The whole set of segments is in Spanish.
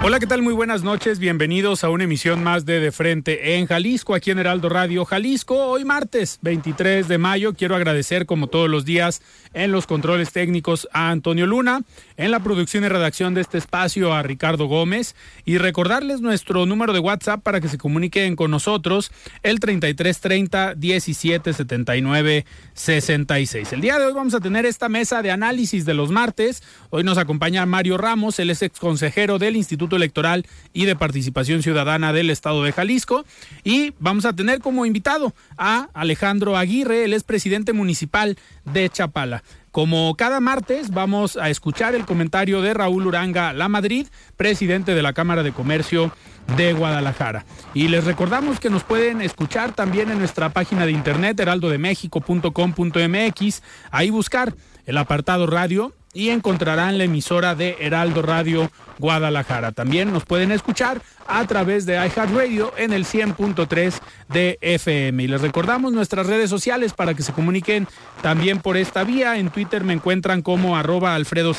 Hola, ¿qué tal? Muy buenas noches. Bienvenidos a una emisión más de De Frente en Jalisco, aquí en Heraldo Radio Jalisco. Hoy martes 23 de mayo. Quiero agradecer, como todos los días, en los controles técnicos a Antonio Luna, en la producción y redacción de este espacio a Ricardo Gómez y recordarles nuestro número de WhatsApp para que se comuniquen con nosotros, el 3330 1779 66. El día de hoy vamos a tener esta mesa de análisis de los martes. Hoy nos acompaña Mario Ramos, él es ex consejero del Instituto Electoral y de Participación Ciudadana del Estado de Jalisco. Y vamos a tener como invitado a Alejandro Aguirre, él es presidente municipal de Chapala. Como cada martes vamos a escuchar el comentario de Raúl Uranga La Madrid, presidente de la Cámara de Comercio de Guadalajara. Y les recordamos que nos pueden escuchar también en nuestra página de internet heraldodemexico.com.mx, ahí buscar el apartado radio y encontrarán la emisora de Heraldo Radio Guadalajara. También nos pueden escuchar a través de iHeartRadio en el 100.3 de FM. Y les recordamos nuestras redes sociales para que se comuniquen también por esta vía. En Twitter me encuentran como arroba Alfredo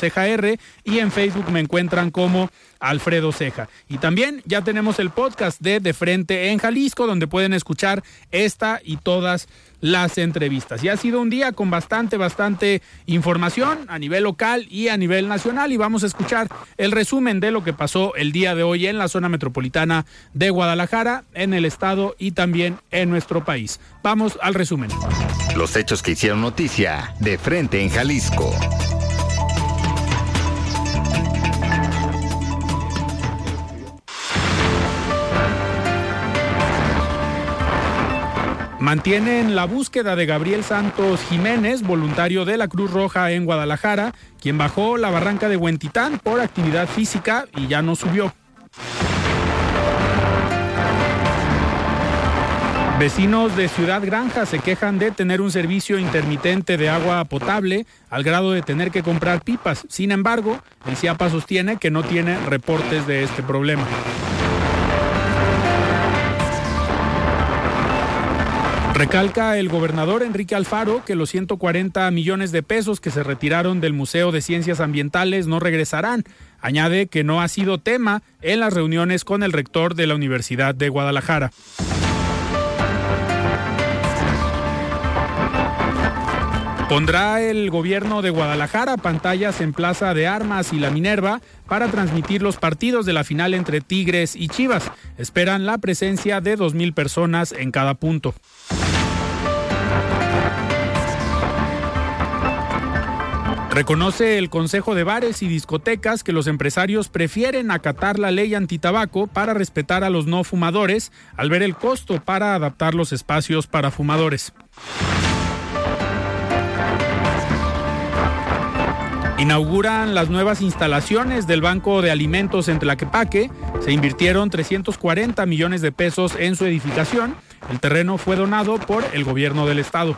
y en Facebook me encuentran como Alfredo Ceja. Y también ya tenemos el podcast de De Frente en Jalisco, donde pueden escuchar esta y todas las entrevistas. Y ha sido un día con bastante, bastante información a nivel local y a nivel nacional. Y vamos a escuchar el resumen de lo que pasó el día de hoy en la zona metropolitana de Guadalajara, en el estado y también en nuestro país. Vamos al resumen. Los hechos que hicieron noticia de frente en Jalisco. Mantienen la búsqueda de Gabriel Santos Jiménez, voluntario de la Cruz Roja en Guadalajara, quien bajó la barranca de Huentitán por actividad física y ya no subió. Vecinos de Ciudad Granja se quejan de tener un servicio intermitente de agua potable al grado de tener que comprar pipas. Sin embargo, el CIAPA sostiene que no tiene reportes de este problema. Recalca el gobernador Enrique Alfaro que los 140 millones de pesos que se retiraron del Museo de Ciencias Ambientales no regresarán. Añade que no ha sido tema en las reuniones con el rector de la Universidad de Guadalajara. Pondrá el gobierno de Guadalajara pantallas en Plaza de Armas y la Minerva para transmitir los partidos de la final entre Tigres y Chivas. Esperan la presencia de 2.000 personas en cada punto. Reconoce el Consejo de Bares y Discotecas que los empresarios prefieren acatar la ley antitabaco para respetar a los no fumadores al ver el costo para adaptar los espacios para fumadores. Inauguran las nuevas instalaciones del Banco de Alimentos en Tlaquepaque. Se invirtieron 340 millones de pesos en su edificación. El terreno fue donado por el gobierno del estado.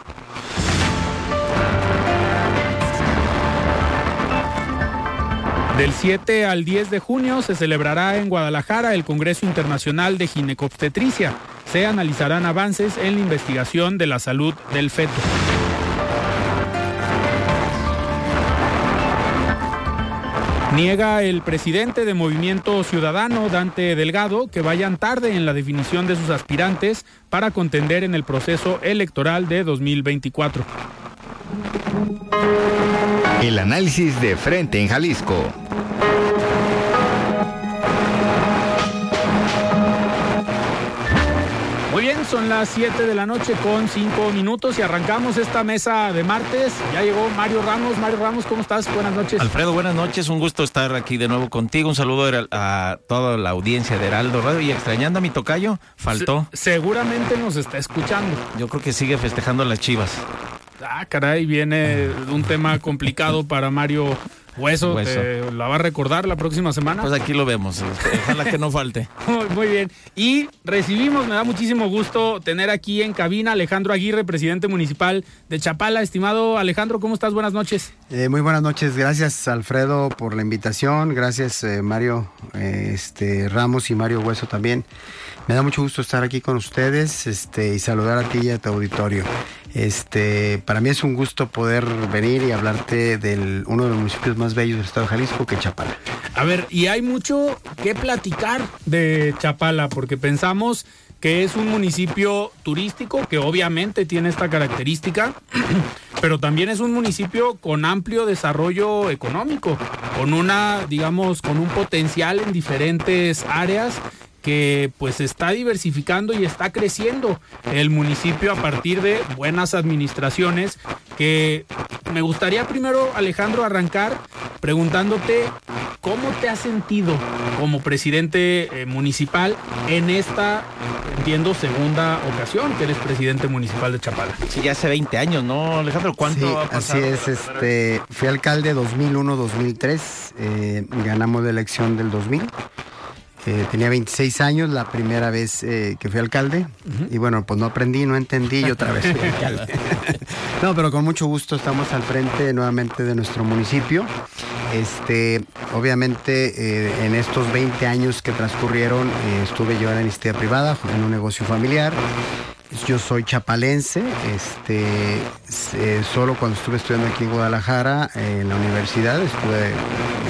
Del 7 al 10 de junio se celebrará en Guadalajara el Congreso Internacional de Ginecobstetricia. Se analizarán avances en la investigación de la salud del feto. Niega el presidente de Movimiento Ciudadano, Dante Delgado, que vayan tarde en la definición de sus aspirantes para contender en el proceso electoral de 2024. El análisis de frente en Jalisco. Son las 7 de la noche con 5 minutos y arrancamos esta mesa de martes. Ya llegó Mario Ramos. Mario Ramos, ¿cómo estás? Buenas noches. Alfredo, buenas noches. Un gusto estar aquí de nuevo contigo. Un saludo a toda la audiencia de Heraldo Radio. Y extrañando a mi tocayo, faltó. Se seguramente nos está escuchando. Yo creo que sigue festejando las chivas. Ah, caray, viene un tema complicado para Mario Hueso, la va a recordar la próxima semana. Pues aquí lo vemos, este, ojalá que no falte. Muy bien. Y recibimos, me da muchísimo gusto tener aquí en cabina Alejandro Aguirre, presidente municipal de Chapala. Estimado Alejandro, ¿cómo estás? Buenas noches. Eh, muy buenas noches, gracias Alfredo por la invitación, gracias eh, Mario eh, este, Ramos y Mario Hueso también. Me da mucho gusto estar aquí con ustedes este, y saludar a ti y a tu auditorio. Este, para mí es un gusto poder venir y hablarte de uno de los municipios más bellos del estado de Jalisco, que es Chapala. A ver, y hay mucho que platicar de Chapala, porque pensamos que es un municipio turístico que obviamente tiene esta característica, pero también es un municipio con amplio desarrollo económico, con una, digamos, con un potencial en diferentes áreas que pues está diversificando y está creciendo el municipio a partir de buenas administraciones que me gustaría primero Alejandro arrancar preguntándote cómo te has sentido como presidente eh, municipal en esta entiendo segunda ocasión que eres presidente municipal de Chapala. Sí, ya hace 20 años, ¿no, Alejandro? ¿Cuánto ha pasado? Así es, este, fui alcalde 2001-2003, eh, ganamos la elección del 2000 tenía 26 años la primera vez eh, que fui alcalde y bueno, pues no aprendí, no entendí y otra vez fui alcalde. no, pero con mucho gusto estamos al frente nuevamente de nuestro municipio. Este, obviamente eh, en estos 20 años que transcurrieron eh, estuve yo en la iniciativa privada, en un negocio familiar. Yo soy chapalense, este, solo cuando estuve estudiando aquí en Guadalajara, en la universidad, estuve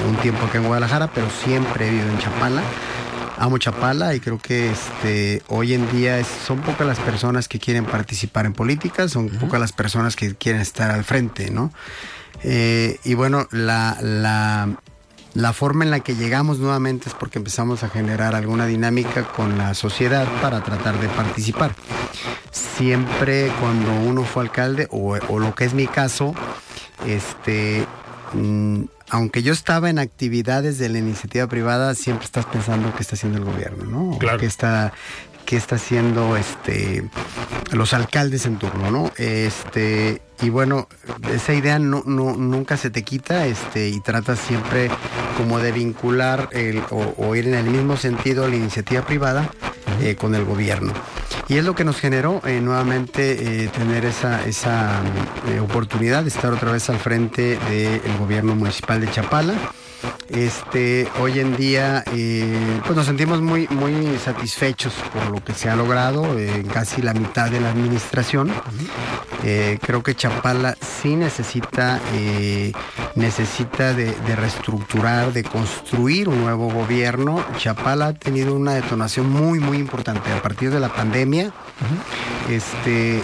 un tiempo aquí en Guadalajara, pero siempre he vivido en Chapala amo Chapala y creo que este, hoy en día son pocas las personas que quieren participar en política, son pocas las personas que quieren estar al frente, ¿no? Eh, y bueno, la, la, la, forma en la que llegamos nuevamente es porque empezamos a generar alguna dinámica con la sociedad para tratar de participar. Siempre cuando uno fue alcalde, o, o lo que es mi caso, este, mm, aunque yo estaba en actividades de la iniciativa privada, siempre estás pensando qué está haciendo el gobierno, ¿no? Claro. ¿Qué está, qué está haciendo este los alcaldes en turno, ¿no? Este, y bueno, esa idea no, nunca se te quita, este, y tratas siempre como de vincular el, o, ir en el mismo sentido la iniciativa privada eh, con el gobierno. Y es lo que nos generó eh, nuevamente eh, tener esa, esa oportunidad de estar otra vez al frente del gobierno municipal de Chapala. Este, hoy en día pues nos sentimos muy, muy satisfechos por lo que se ha logrado en casi la mitad de la administración. creo que Chapala sí necesita, necesita de, de, reestructurar, de construir un nuevo gobierno. Chapala ha tenido una detonación muy, muy importante a partir de la pandemia este, eh,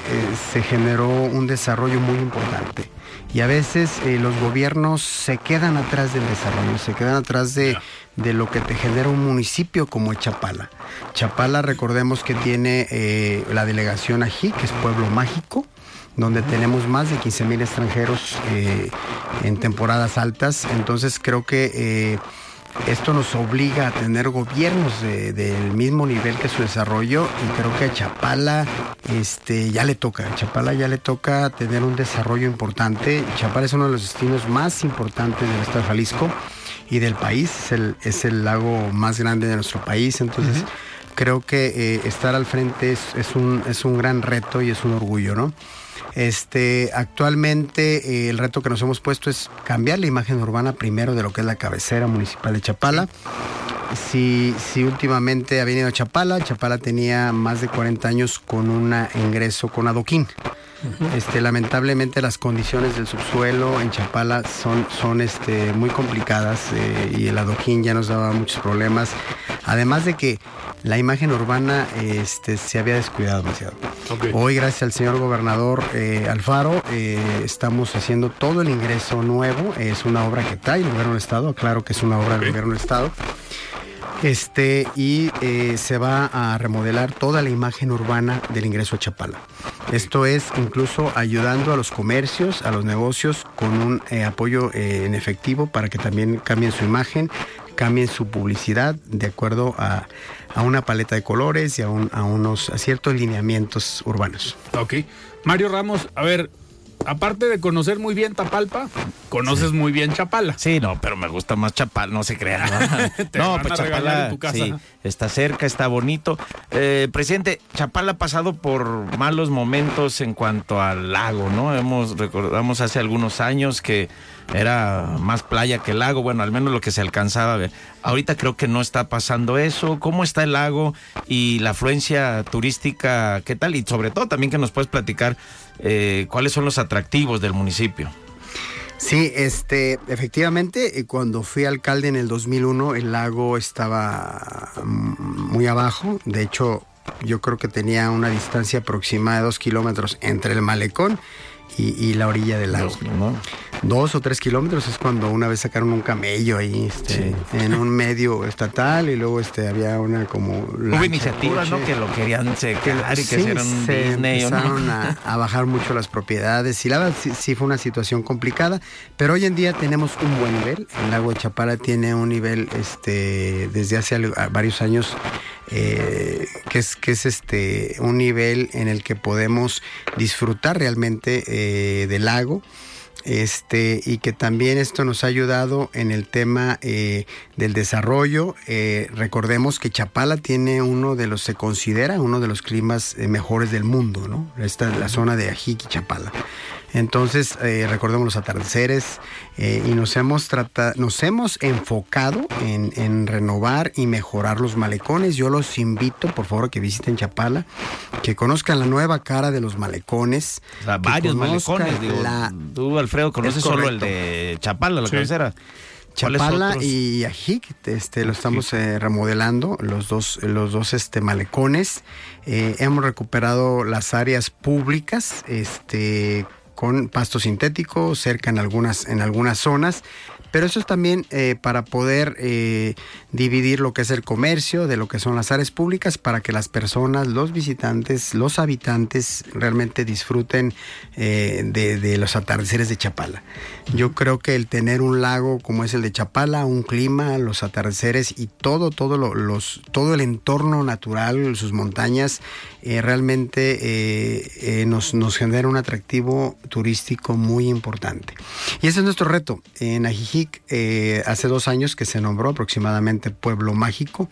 se generó un desarrollo muy importante. Y a veces eh, los gobiernos se quedan atrás del desarrollo, se quedan atrás de, lo que te genera un municipio como Chapala. Chapala, recordemos que tiene eh, la delegación Ají, que es pueblo mágico, donde tenemos más de 15 mil extranjeros en temporadas altas. Entonces creo que esto nos obliga a tener gobiernos del mismo nivel que su desarrollo y creo que a Chapala este, ya le toca, a Chapala ya le toca tener un desarrollo importante. Chapala es uno de los destinos más importantes del estado de Jalisco y del país, es el, es el lago más grande de nuestro país, entonces creo que eh, estar al frente es, es, un, es un gran reto y es un orgullo, ¿no? Este, actualmente eh, el reto que nos hemos puesto es cambiar la imagen urbana primero de lo que es la cabecera municipal de Chapala. Si, si últimamente ha venido a Chapala, Chapala tenía más de 40 años con un ingreso con adoquín. Este, lamentablemente las condiciones del subsuelo en Chapala son, son este, muy complicadas eh, y el adoquín ya nos daba muchos problemas. Además de que la imagen urbana este, se había descuidado demasiado. Hoy, gracias al señor gobernador eh, Alfaro, eh, estamos haciendo todo el ingreso nuevo. Es una obra que trae el gobierno del Estado, claro que es una obra del gobierno del Estado. Este, y eh, se va a remodelar toda la imagen urbana del ingreso a Chapala. Esto es incluso ayudando a los comercios, a los negocios, con un apoyo en efectivo para que también cambien su imagen, cambien su publicidad de acuerdo a, a una paleta de colores y a, a unos a ciertos lineamientos urbanos. Ok. Mario Ramos, a ver, aparte de conocer muy bien Tapalpa, conoces muy bien Chapala. Sí, no, pero me gusta más Chapala, no se crean. No, no pues Chapala sí, está cerca, está bonito. Eh, presidente, Chapala ha pasado por malos momentos en cuanto al lago, ¿no? Hemos recordamos hace algunos años que era más playa que lago, bueno, al menos lo que se alcanzaba a ver. Ahorita creo que no está pasando eso. ¿Cómo está el lago y la afluencia turística? ¿Qué tal? Y sobre todo también que nos puedes platicar eh, cuáles son los atractivos del municipio. Sí, este, efectivamente, eh, cuando fui alcalde en el 2001, el lago estaba mm, muy abajo. De hecho, yo creo que tenía una distancia aproximada de dos kilómetros entre el malecón y, la orilla del lago. Dos o tres kilómetros es cuando una vez sacaron un camello ahí este, en un medio estatal y luego este había una como... Hubo iniciativas, ¿no? Que lo querían secar y que hicieron se empezaron a, bajar mucho las propiedades y la verdad sí, fue una situación complicada, pero hoy en día tenemos un buen nivel. El lago de Chapala tiene un nivel este desde hace varios años eh, que es que es este un nivel en el que podemos disfrutar realmente eh, del lago este y que también esto nos ha ayudado en el tema eh, del desarrollo. recordemos que Chapala tiene uno de los, se considera uno de los climas mejores del mundo, ¿no? Esta es la zona de Ajic y Chapala. Entonces, eh, recordemos los atardeceres eh, y nos hemos, tratado, nos hemos enfocado en, renovar y mejorar los malecones. Yo los invito, por favor, que visiten Chapala, que conozcan la nueva cara de los malecones. O sea, varios malecones. Digo, tú, Alfredo, conoces solo el de Chapala, la sí. Chapala y Ajic, este, lo estamos eh, remodelando, los dos, los dos este, malecones. hemos recuperado las áreas públicas, este, con pasto sintético cerca en algunas, en algunas zonas, pero eso es también eh, para poder eh, dividir lo que es el comercio de lo que son las áreas públicas para que las personas, los visitantes, los habitantes realmente disfruten eh, de, los atardeceres de Chapala. Yo creo que el tener un lago como es el de Chapala, un clima, los atardeceres y todo, todo, los, todo el entorno natural, sus montañas, realmente nos, nos genera un atractivo turístico muy importante. Y ese es nuestro reto. En Ajijí eh, hace dos años que se nombró aproximadamente Pueblo Mágico.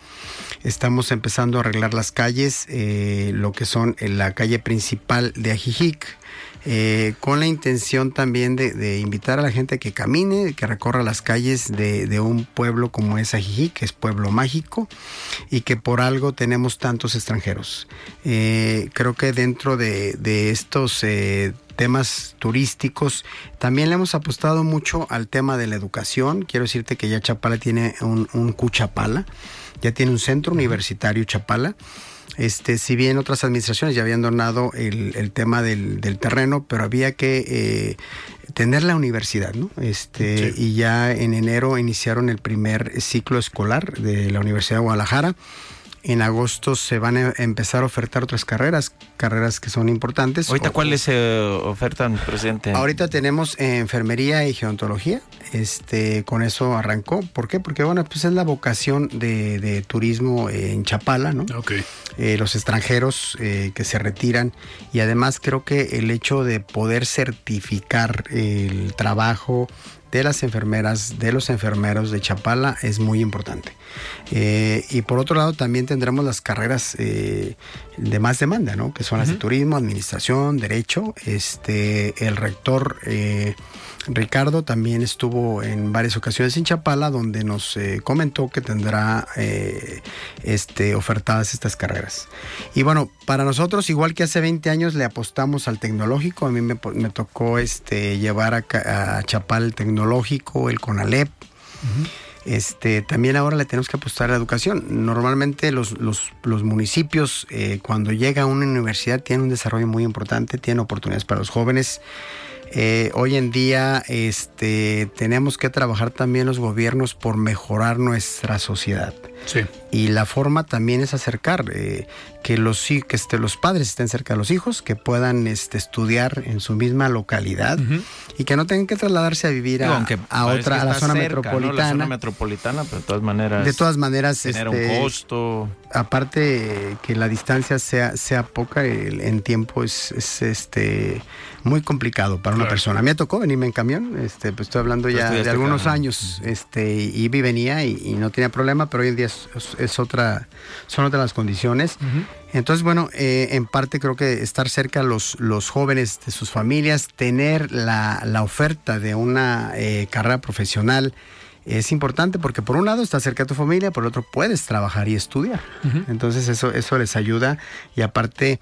Estamos empezando a arreglar las calles, eh, lo que son la calle principal de Ajijic. Eh, con la intención también de, invitar a la gente que camine, que recorra las calles de, un pueblo como es Ajijic, que es pueblo mágico, y que por algo tenemos tantos extranjeros. creo que dentro de, estos temas turísticos. También le hemos apostado mucho al tema de la educación. Quiero decirte que ya Chapala tiene un, un Cuchapala, ya tiene un centro universitario Chapala. Este, si bien otras administraciones ya habían donado el, tema del, terreno, pero había que eh, tener la universidad, ¿no? Este, y ya en enero iniciaron el primer ciclo escolar de la Universidad de Guadalajara. En agosto se van a empezar a ofertar otras carreras, carreras que son importantes. ¿Ahorita cuáles se ofertan, presidente? Ahorita tenemos enfermería y geontología. Este, con eso arrancó. ¿Por qué? Porque bueno, pues es la vocación de, turismo en Chapala, ¿no? Okay. Eh, los extranjeros eh, que se retiran y además creo que el hecho de poder certificar el trabajo de las enfermeras, de los enfermeros de Chapala es muy importante. Eh, y por otro lado también tendremos las carreras eh, de más demanda, ¿no? que son las de turismo, administración, derecho. Este, el rector eh, Ricardo también estuvo en varias ocasiones en Chapala, donde nos eh, comentó que tendrá eh, este, ofertadas estas carreras. Y bueno, para nosotros, igual que hace 20 años le apostamos al tecnológico, a mí me, tocó este, llevar a, a Chapala el tecnológico, el CONALEP. Este, también ahora le tenemos que apostar a la educación. Normalmente los, los, los municipios, eh, cuando llega a una universidad, tienen un desarrollo muy importante, tienen oportunidades para los jóvenes. Eh, hoy en día este, tenemos que trabajar también los gobiernos por mejorar nuestra sociedad. Sí. Y la forma también es acercar eh, que los que este, los padres estén cerca de los hijos, que puedan este, estudiar en su misma localidad y que no tengan que trasladarse a vivir a, otra a la zona metropolitana. La zona metropolitana, pero de todas maneras. De todas maneras, tener un este, costo. Aparte que la distancia sea sea poca, en tiempo es, es este muy complicado para una persona. A mí me tocó venirme en camión, este, pues estoy hablando ya de algunos años, este, y venía y, no tenía problema, pero hoy en día es, otra, son otras las condiciones. Entonces, bueno, eh, en parte creo que estar cerca los, los jóvenes de sus familias, tener la, oferta de una eh, carrera profesional, es importante porque por un lado estás cerca de tu familia, por otro puedes trabajar y estudiar. Entonces eso, eso les ayuda y aparte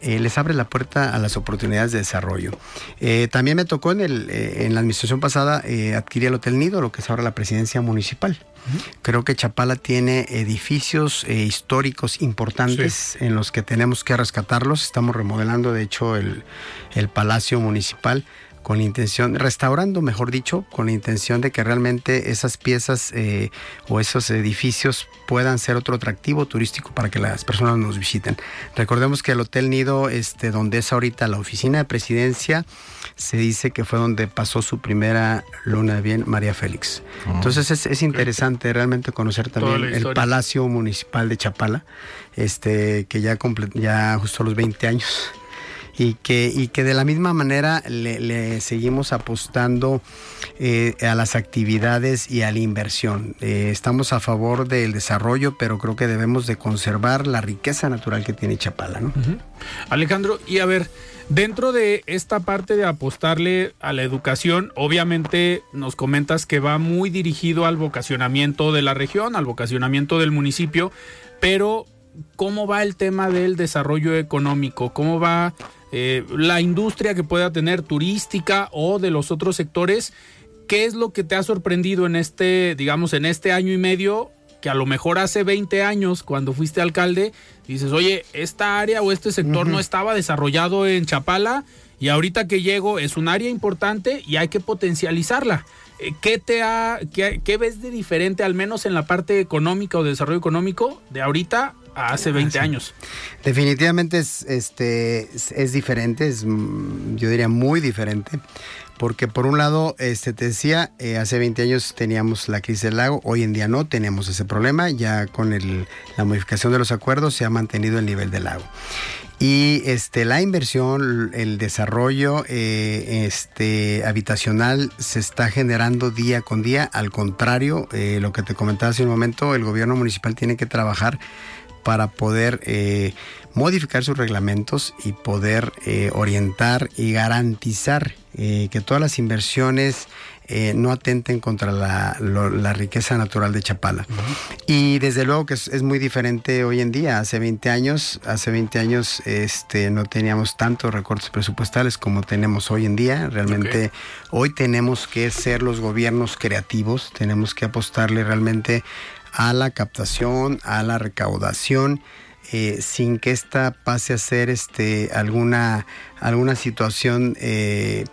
eh, les abre la puerta a las oportunidades de desarrollo. Eh, también me tocó en, el, eh, en la administración pasada adquirir el Hotel Nido, lo que es ahora la presidencia municipal. Creo que Chapala tiene edificios históricos importantes en los que tenemos que rescatarlos. Estamos remodelando, de hecho, el, el Palacio Municipal con la intención, restaurando, mejor dicho, con la intención de que realmente esas piezas eh, o esos edificios puedan ser otro atractivo turístico para que las personas nos visiten. Recordemos que el Hotel Nido, este, donde es ahorita la oficina de presidencia, se dice que fue donde pasó su primera luna de bien María Félix. Ah. Entonces es, interesante realmente conocer también el Palacio Municipal de Chapala, este, que ya, ya justo los 20 años y que, y que de la misma manera le, seguimos apostando eh, a las actividades y a la inversión. Eh, estamos a favor del desarrollo, pero creo que debemos de conservar la riqueza natural que tiene Chapala. ¿no? Alejandro, y a ver, dentro de esta parte de apostarle a la educación, obviamente nos comentas que va muy dirigido al vocacionamiento de la región, al vocacionamiento del municipio, pero ¿cómo va el tema del desarrollo económico? ¿Cómo va eh, la industria que pueda tener turística o de los otros sectores. ¿Qué es lo que te ha sorprendido en este, digamos, en este año y medio? Que a lo mejor hace 20 años, cuando fuiste alcalde, dices, oye, esta área o este sector no estaba desarrollado en Chapala y ahorita que llego es un área importante y hay que potencializarla. Eh, ¿Qué, te ha, qué, qué ves de diferente, al menos en la parte económica o de desarrollo económico, de ahorita hace 20 años. Definitivamente es, este, es, diferente, es yo diría muy diferente, porque por un lado, este, te decía, eh, hace 20 años teníamos la crisis del lago, hoy en día no tenemos ese problema, ya con el, la modificación de los acuerdos se ha mantenido el nivel del lago. Y este, la inversión, el desarrollo eh, este, habitacional se está generando día con día. Al contrario, eh, lo que te comentaba hace un momento, el gobierno municipal tiene que trabajar para poder eh, modificar sus reglamentos y poder eh, orientar y garantizar eh, que todas las inversiones no atenten contra la, riqueza natural de Chapala. Y desde luego que es, muy diferente hoy en día. Hace 20 años, hace 20 años este, no teníamos tantos recortes presupuestales como tenemos hoy en día. Realmente hoy tenemos que ser los gobiernos creativos, tenemos que apostarle realmente a la captación, a la recaudación, eh, sin que esta pase a ser este, alguna, alguna situación eh,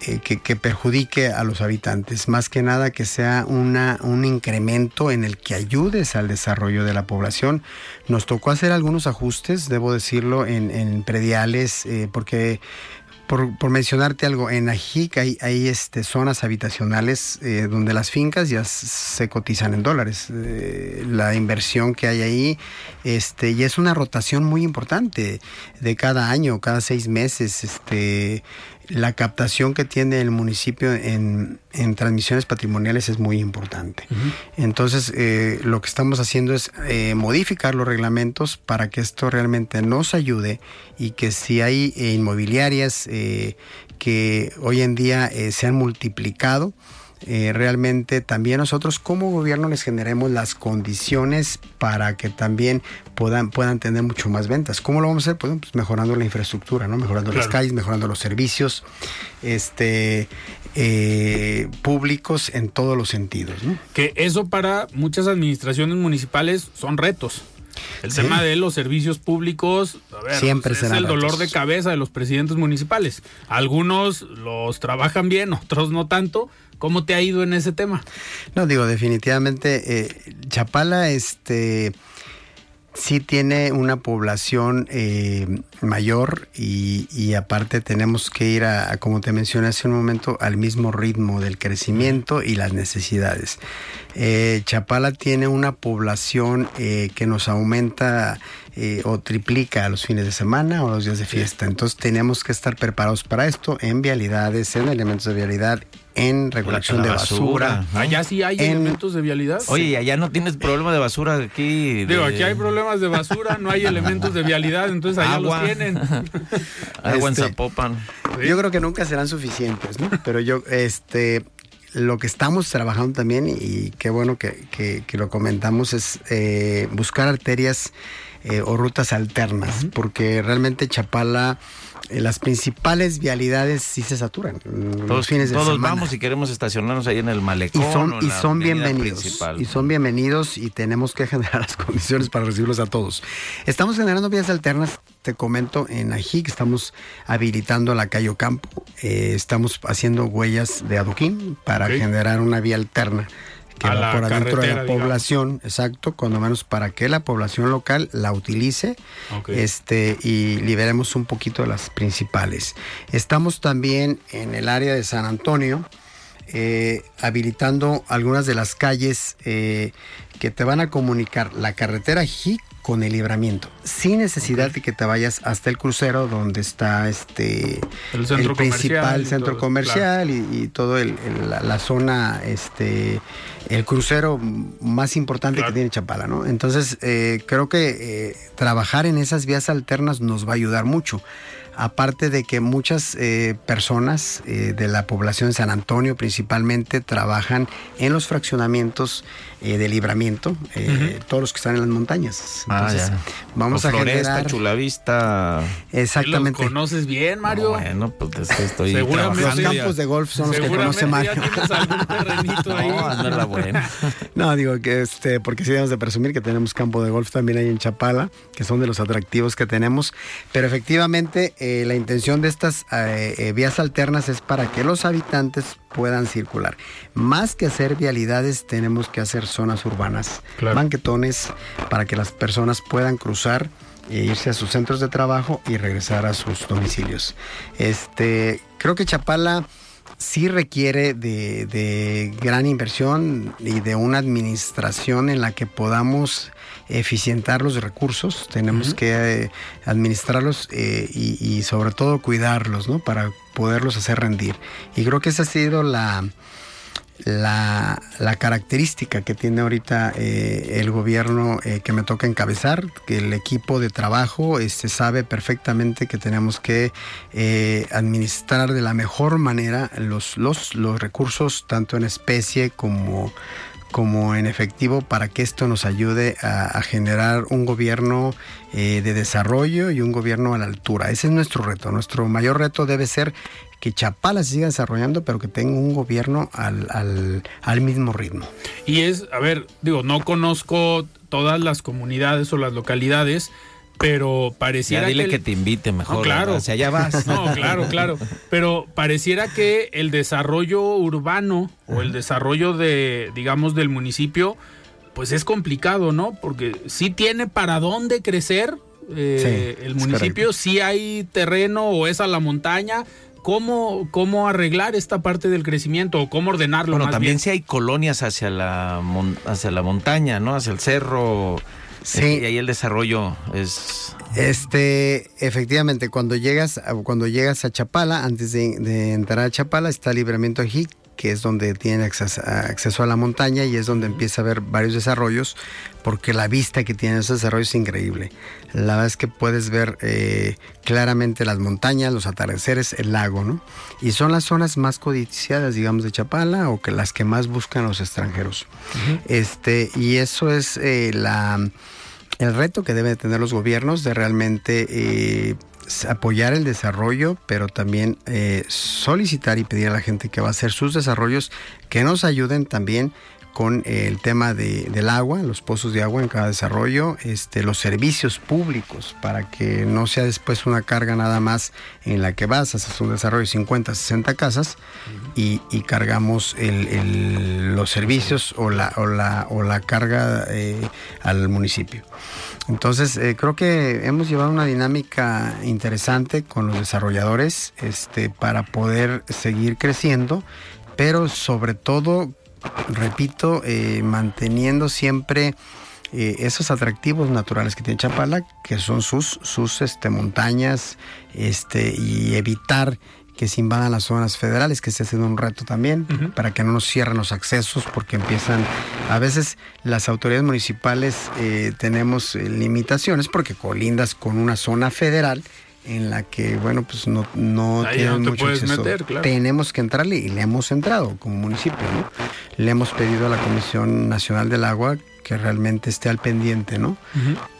eh, que, perjudique a los habitantes. Más que nada que sea una, un incremento en el que ayudes al desarrollo de la población. Nos tocó hacer algunos ajustes, debo decirlo, en, en prediales, porque por, mencionarte algo, en Ajic hay, hay este, zonas habitacionales eh, donde las fincas ya se cotizan en dólares. Eh, la inversión que hay ahí este, y es una rotación muy importante de cada año, cada seis meses. Este, la captación que tiene el municipio en, transmisiones patrimoniales es muy importante. Entonces, eh, lo que estamos haciendo es eh, modificar los reglamentos para que esto realmente nos ayude y que si hay eh, inmobiliarias que hoy en día se han multiplicado, eh, realmente también nosotros como gobierno les generemos las condiciones para que también puedan, puedan tener mucho más ventas. ¿Cómo lo vamos a hacer? Pues, pues mejorando la infraestructura, ¿no? Mejorando las calles, mejorando los servicios, este eh, públicos en todos los sentidos. ¿no? Que eso para muchas administraciones municipales son retos. El tema de los servicios públicos, Siempre es el dolor de cabeza de los presidentes municipales. Algunos los trabajan bien, otros no tanto. ¿Cómo te ha ido en ese tema? No, digo, definitivamente, eh, Chapala, este sí tiene una población eh, mayor y, aparte tenemos que ir a, como te mencioné hace un momento, al mismo ritmo del crecimiento y las necesidades. Eh, Chapala tiene una población eh, que nos aumenta o triplica a los fines de semana o los días de fiesta. Entonces tenemos que estar preparados para esto en vialidades, en elementos de vialidad en recolección de basura. Allá sí hay elementos de vialidad. Oye, allá no tienes problema de basura aquí. Digo, aquí hay problemas de basura, no hay elementos de vialidad, entonces allá los tienen. Agua en este, Zapopan. Yo creo que nunca serán suficientes, ¿no? Pero yo, este, lo que estamos trabajando también, y qué bueno que, que, lo comentamos, es eh, buscar arterias eh, o rutas alternas, porque realmente Chapala las principales vialidades sí se saturan. Todos, fines de todos vamos y queremos estacionarnos ahí en el malecón. Y son, y son bienvenidos. Y son bienvenidos y tenemos que generar las condiciones para recibirlos a todos. Estamos generando vías alternas, te comento, en Ajic estamos habilitando la calle Ocampo. Eh, estamos haciendo huellas de adoquín para generar una vía alterna que va por adentro de la población, exacto, cuando menos para que la población local la utilice este, y liberemos un poquito de las principales. Estamos también en el área de San Antonio. Eh, habilitando algunas de las calles eh, que te van a comunicar la carretera JIC con el libramiento, sin necesidad de que te vayas hasta el crucero donde está este el, principal centro comercial y, todo el, la, zona este el crucero más importante que tiene Chapala, ¿no? Entonces eh, creo que eh, trabajar en esas vías alternas nos va a ayudar mucho aparte de que muchas eh, personas eh, de la población de San Antonio principalmente trabajan en los fraccionamientos eh, de libramiento, todos los que están en las montañas. Ah, Entonces, vamos a Floresta, generar... Chulavista. Exactamente. ¿Los conoces bien, Mario? bueno, pues estoy Seguramente Los campos de golf son los que conoce Mario. No, no es la buena. no, digo que este, porque sí debemos de presumir que tenemos campo de golf también ahí en Chapala, que son de los atractivos que tenemos, pero efectivamente eh, la intención de estas eh, eh, vías alternas es para que los habitantes puedan circular. Más que hacer vialidades, tenemos que hacer zonas urbanas, banquetones, para que las personas puedan cruzar e irse a sus centros de trabajo y regresar a sus domicilios. Este, creo que Chapala sí requiere de, gran inversión y de una administración en la que podamos eficientar los recursos, tenemos que eh, administrarlos eh, y, sobre todo cuidarlos, ¿no? Para poderlos hacer rendir. Y creo que esa ha sido la, la, característica que tiene ahorita eh, el gobierno que me toca encabezar, que el equipo de trabajo este, sabe perfectamente que tenemos que administrar de la mejor manera los, los, los recursos, tanto en especie como como en efectivo para que esto nos ayude a, generar un gobierno eh, de desarrollo y un gobierno a la altura. Ese es nuestro reto. Nuestro mayor reto debe ser que Chapala se siga desarrollando, pero que tenga un gobierno al, al, al mismo ritmo. Y es, a ver, digo, no conozco todas las comunidades o las localidades, pero pareciera ya dile que, te invite mejor. claro. Hacia allá vas. No, claro, claro. Pero pareciera que el desarrollo urbano o el desarrollo de, digamos, del municipio, pues es complicado, ¿no? Porque sí tiene para dónde crecer eh, el municipio, sí hay terreno o es a la montaña. ¿Cómo, ¿Cómo arreglar esta parte del crecimiento o cómo ordenarlo? Bueno, también si hay colonias hacia la, hacia la montaña, ¿no? Hacia el cerro Sí. y ahí el desarrollo es... Este, efectivamente, cuando llegas, cuando llegas a Chapala, antes de, entrar a Chapala, está Libramiento Ají, que es donde tiene acceso, a la montaña y es donde empieza a haber varios desarrollos, porque la vista que tiene esos desarrollos es increíble. La verdad es que puedes ver eh, claramente las montañas, los atardeceres, el lago, ¿no? Y son las zonas más codiciadas, digamos, de Chapala o que las que más buscan los extranjeros. Este, y eso es eh, la el reto que deben tener los gobiernos de realmente eh, apoyar el desarrollo, pero también eh, solicitar y pedir a la gente que va a hacer sus desarrollos que nos ayuden también con el tema del agua, los pozos de agua en cada desarrollo, este, los servicios públicos, para que no sea después una carga nada más en la que vas, haces un desarrollo de 50, 60 casas y, cargamos los servicios o la, o la, o la carga eh, al municipio. Entonces, eh, creo que hemos llevado una dinámica interesante con los desarrolladores este, para poder seguir creciendo, pero sobre todo repito, eh, manteniendo siempre eh, esos atractivos naturales que tiene Chapala, que son sus, sus este, montañas, este, y evitar que se invadan las zonas federales, que esté siendo un reto también, para que no nos cierren los accesos, porque empiezan, a veces las autoridades municipales eh, tenemos limitaciones porque colindas con una zona federal en la que, bueno, pues no, no tiene mucho acceso. Tenemos que entrarle y le hemos entrado como municipio, ¿no? Le hemos pedido a la Comisión Nacional del Agua que realmente esté al pendiente, ¿no?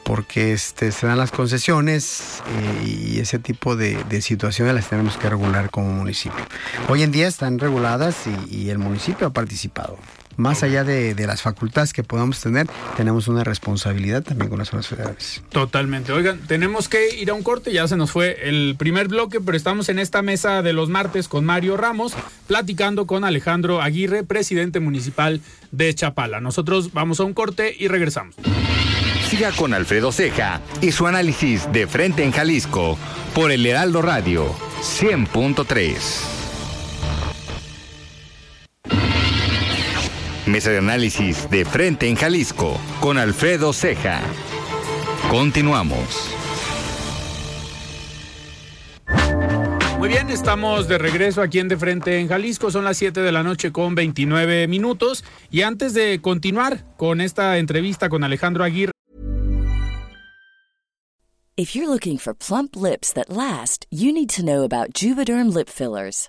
Porque este, se dan las concesiones eh, y ese tipo de, situaciones las tenemos que regular como municipio. Hoy en día están reguladas y el municipio ha participado más allá de, las facultades que podamos tener, tenemos una responsabilidad también con las zonas federales. Totalmente. Oigan, tenemos que ir a un corte, ya se nos fue el primer bloque, pero estamos en esta mesa de los martes con Mario Ramos, platicando con Alejandro Aguirre, presidente municipal de Chapala. Nosotros vamos a un corte y regresamos. Siga con Alfredo Ceja y su análisis de frente en Jalisco por el Heraldo Radio 100.3. Mesa de análisis de frente en Jalisco con Alfredo Ceja. Continuamos. Muy bien, estamos de regreso aquí en De Frente en Jalisco. Son las 7 de la noche con 29 minutos. Y antes de continuar con esta entrevista con Alejandro Aguirre. If you're looking for plump lips that last, you need to know about Juvederm lip fillers.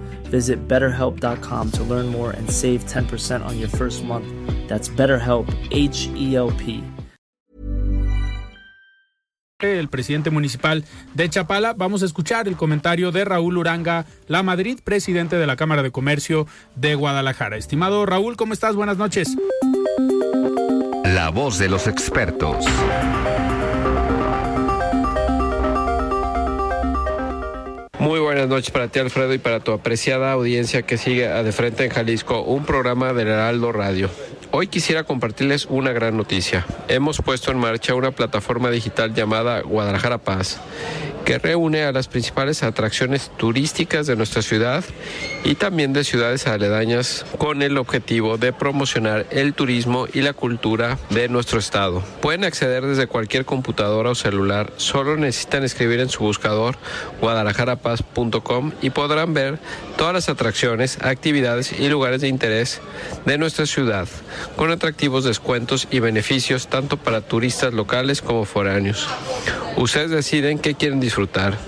Visit betterhelp.com to learn more and save 10% on your first month. That's BetterHelp, H E L P. El presidente municipal de Chapala, vamos a escuchar el comentario de Raúl Uranga, La Madrid, presidente de la Cámara de Comercio de Guadalajara. Estimado Raúl, ¿cómo estás? Buenas noches. La voz de los expertos. Muy buenas noches para ti, Alfredo, y para tu apreciada audiencia que sigue a De Frente en Jalisco, un programa del Heraldo Radio. Hoy quisiera compartirles una gran noticia. Hemos puesto en marcha una plataforma digital llamada Guadalajara Paz, que reúne a las principales atracciones turísticas de nuestra ciudad y también de ciudades aledañas con el objetivo de promocionar el turismo y la cultura de nuestro estado. Pueden acceder desde cualquier computadora o celular, solo necesitan escribir en su buscador guadalajarapaz.com y podrán ver todas las atracciones, actividades y lugares de interés de nuestra ciudad, con atractivos descuentos y beneficios tanto para turistas locales como foráneos. Ustedes deciden qué quieren disfrutar,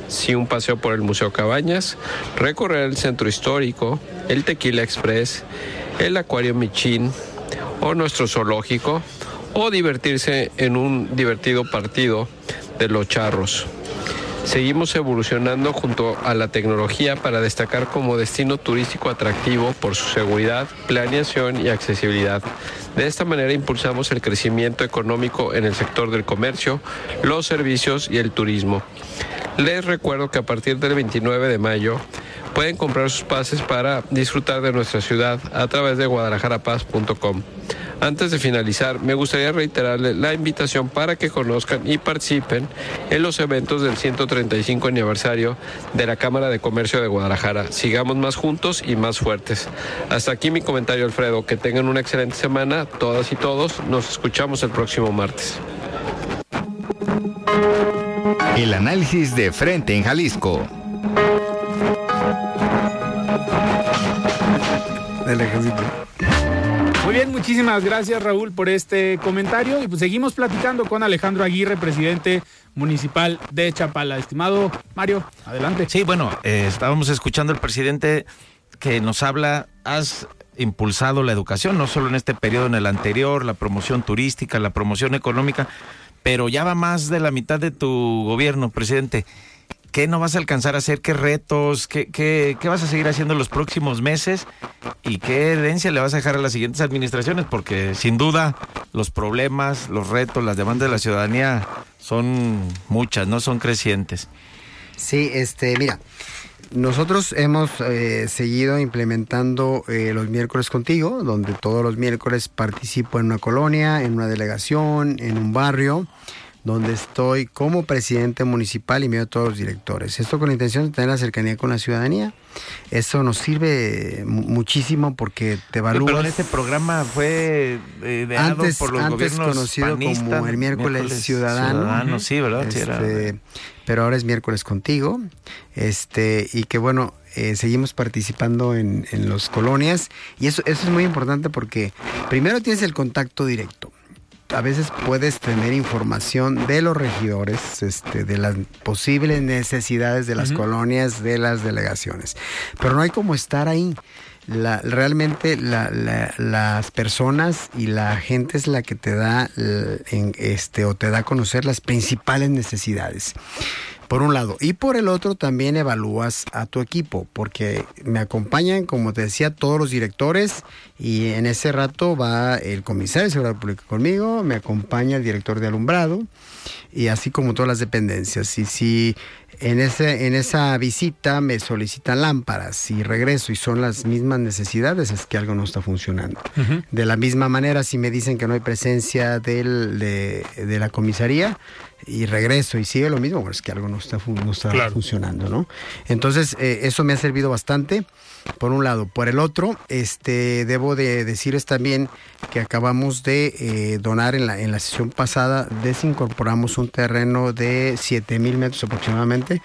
si un paseo por el Museo Cabañas, recorrer el centro histórico, el Tequila Express, el Acuario Michín o nuestro zoológico, o divertirse en un divertido partido de los charros. Seguimos evolucionando junto a la tecnología para destacar como destino turístico atractivo por su seguridad, planeación y accesibilidad. De esta manera impulsamos el crecimiento económico en el sector del comercio, los servicios y el turismo. Les recuerdo que a partir del 29 de mayo pueden comprar sus pases para disfrutar de nuestra ciudad a través de guadalajarapaz.com. Antes de finalizar, me gustaría reiterarles la invitación para que conozcan y participen en los eventos del 135 aniversario de la Cámara de Comercio de Guadalajara. Sigamos más juntos y más fuertes. Hasta aquí mi comentario, Alfredo. Que tengan una excelente semana, todas y todos. Nos escuchamos el próximo martes. El análisis de frente en Jalisco. Del ejército. Bien, muchísimas gracias Raúl por este comentario y pues seguimos platicando con Alejandro Aguirre, presidente municipal de Chapala. Estimado Mario, adelante. Sí, bueno, eh, estábamos escuchando al presidente que nos habla, has impulsado la educación, no solo en este periodo, en el anterior, la promoción turística, la promoción económica, pero ya va más de la mitad de tu gobierno, presidente. ¿Qué no vas a alcanzar a hacer? ¿Qué retos? ¿Qué, qué, qué vas a seguir haciendo en los próximos meses? ¿Y qué herencia le vas a dejar a las siguientes administraciones? Porque sin duda los problemas, los retos, las demandas de la ciudadanía son muchas, no son crecientes. Sí, este, mira, nosotros hemos eh, seguido implementando eh, los miércoles contigo, donde todos los miércoles participo en una colonia, en una delegación, en un barrio donde estoy como presidente municipal y medio de todos los directores. Esto con la intención de tener la cercanía con la ciudadanía. Eso nos sirve muchísimo porque te evalúas. Pero este programa fue eh, antes, por los antes conocido como el miércoles, ciudadano. sí, ¿verdad? Este, pero ahora es miércoles contigo. Este, y que bueno, eh, seguimos participando en, en las colonias. Y eso, eso es muy importante porque primero tienes el contacto directo a veces puedes tener información de los regidores, este, de las posibles necesidades de las colonias, de las delegaciones. Pero no hay como estar ahí. La, realmente las personas y la gente es la que te da en, este o te da a conocer las principales necesidades por un lado. Y por el otro también evalúas a tu equipo, porque me acompañan, como te decía, todos los directores y en ese rato va el comisario de Seguridad Pública conmigo, me acompaña el director de alumbrado y así como todas las dependencias. Y si en, ese, en esa visita me solicitan lámparas y regreso y son las mismas necesidades, es que algo no está funcionando. De la misma manera, si me dicen que no hay presencia del, de, de la comisaría, y regreso y sigue lo mismo, es que algo no está, no está funcionando, ¿no? Entonces, eh, eso me ha servido bastante, por un lado. Por el otro, este, debo de decirles también que acabamos de eh, donar en la, en la sesión pasada, desincorporamos un terreno de 7 mil metros aproximadamente,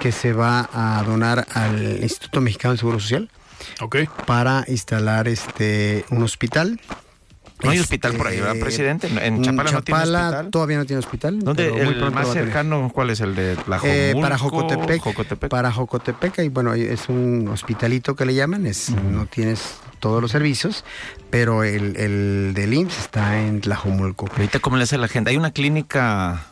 que se va a donar al Instituto Mexicano de Seguro Social. Okay. Para instalar este un hospital no hay hospital por ahí, ¿verdad, este, presidente? En Chapala, no tiene hospital. todavía no tiene hospital. ¿Dónde el más cercano cuál es el de la eh, para Jocotepec, Para Jocotepec y bueno, es un hospitalito que le llaman, es no tienes todos los servicios, pero el, el del IMSS está en Tlajomulco. Ahorita cómo le hace la gente? Hay una clínica